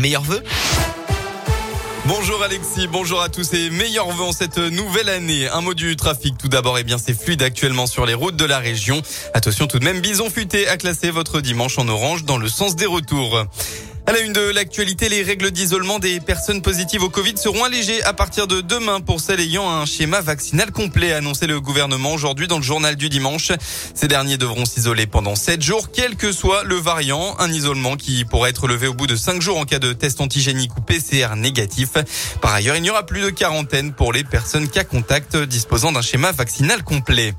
Meilleurs vœux. Bonjour Alexis, bonjour à tous et meilleurs vœux en cette nouvelle année. Un mot du trafic tout d'abord, et eh bien c'est fluide actuellement sur les routes de la région. Attention tout de même, Bison Futé a classé votre dimanche en orange dans le sens des retours. À la une de l'actualité, les règles d'isolement des personnes positives au Covid seront allégées à partir de demain pour celles ayant un schéma vaccinal complet, a annoncé le gouvernement aujourd'hui dans le journal du dimanche. Ces derniers devront s'isoler pendant 7 jours, quel que soit le variant. Un isolement qui pourrait être levé au bout de 5 jours en cas de test antigénique ou PCR négatif. Par ailleurs, il n'y aura plus de quarantaine pour les personnes cas contact disposant d'un schéma vaccinal complet.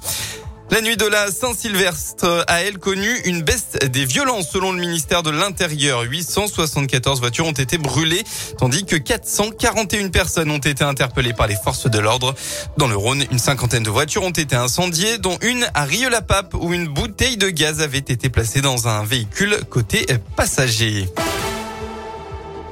La nuit de la Saint-Sylvestre a elle connu une baisse des violences selon le ministère de l'Intérieur. 874 voitures ont été brûlées, tandis que 441 personnes ont été interpellées par les forces de l'ordre. Dans le Rhône, une cinquantaine de voitures ont été incendiées, dont une à Rieux-la-Pape où une bouteille de gaz avait été placée dans un véhicule côté passager.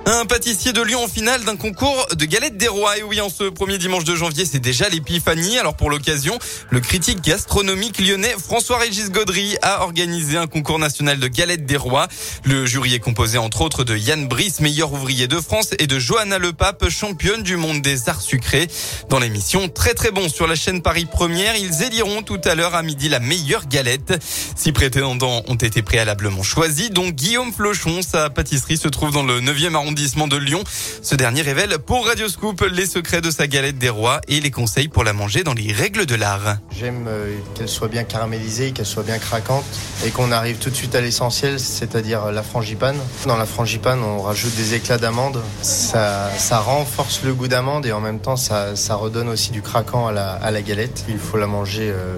Un pâtissier de Lyon en finale d'un concours de galettes des rois. Et oui, en ce premier dimanche de janvier, c'est déjà l'épiphanie. Alors pour l'occasion, le critique gastronomique lyonnais François-Régis Gaudry a organisé un concours national de galettes des rois. Le jury est composé entre autres de Yann Brice, meilleur ouvrier de France, et de Johanna Lepape, championne du monde des arts sucrés. Dans l'émission Très très bon sur la chaîne Paris Première, ils éliront tout à l'heure à midi la meilleure galette. Six prétendants ont été préalablement choisis, dont Guillaume Flochon. Sa pâtisserie se trouve dans le 9e arrondissement de Lyon. Ce dernier révèle pour Radio Scoop les secrets de sa galette des rois et les conseils pour la manger dans les règles de l'art. J'aime euh, qu'elle soit bien caramélisée, qu'elle soit bien craquante et qu'on arrive tout de suite à l'essentiel, c'est-à-dire la frangipane. Dans la frangipane, on rajoute des éclats d'amande. Ça, ça renforce le goût d'amande et en même temps, ça, redonne aussi du craquant à la, à la galette. Il faut la manger euh,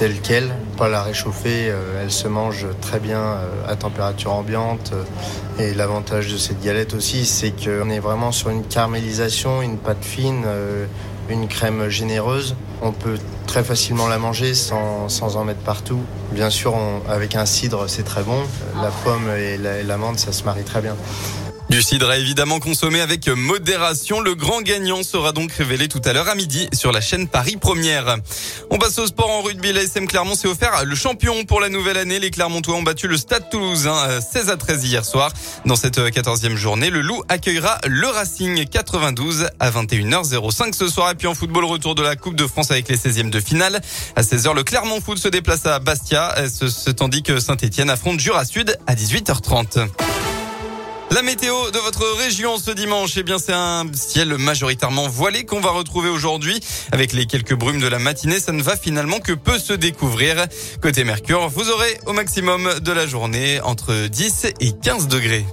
telle qu'elle, pas la réchauffer. Euh, elle se mange très bien euh, à température ambiante. Et l'avantage de cette galette aussi, c'est qu'on est vraiment sur une caramélisation, une pâte fine, euh, une crème généreuse. On peut très facilement la manger sans en mettre partout. Bien sûr, avec un cidre, c'est très bon. La pomme et l'amande, ça se marie très bien. Du cidre évidemment consommé avec modération. Le grand gagnant sera donc révélé tout à l'heure à midi sur la chaîne Paris Première. On passe au sport en rugby. L'ASM Clermont s'est offert le champion pour la nouvelle année. Les Clermontois ont battu le Stade Toulousain 16 à 13 hier soir. Dans cette 14e journée, le Loup accueillera le Racing 92 à 21h05 ce soir. Et puis en football, retour de la Coupe de France avec les 16e de finale. À 16h, le Clermont Foot se déplace à Bastia, ce, tandis que Saint-Etienne affronte Jura Sud à 18h30. La météo de votre région ce dimanche, eh bien c'est un ciel majoritairement voilé qu'on va retrouver aujourd'hui. Avec les quelques brumes de la matinée, ça ne va finalement que peu se découvrir. Côté Mercure, vous aurez au maximum de la journée entre 10 et 15 degrés.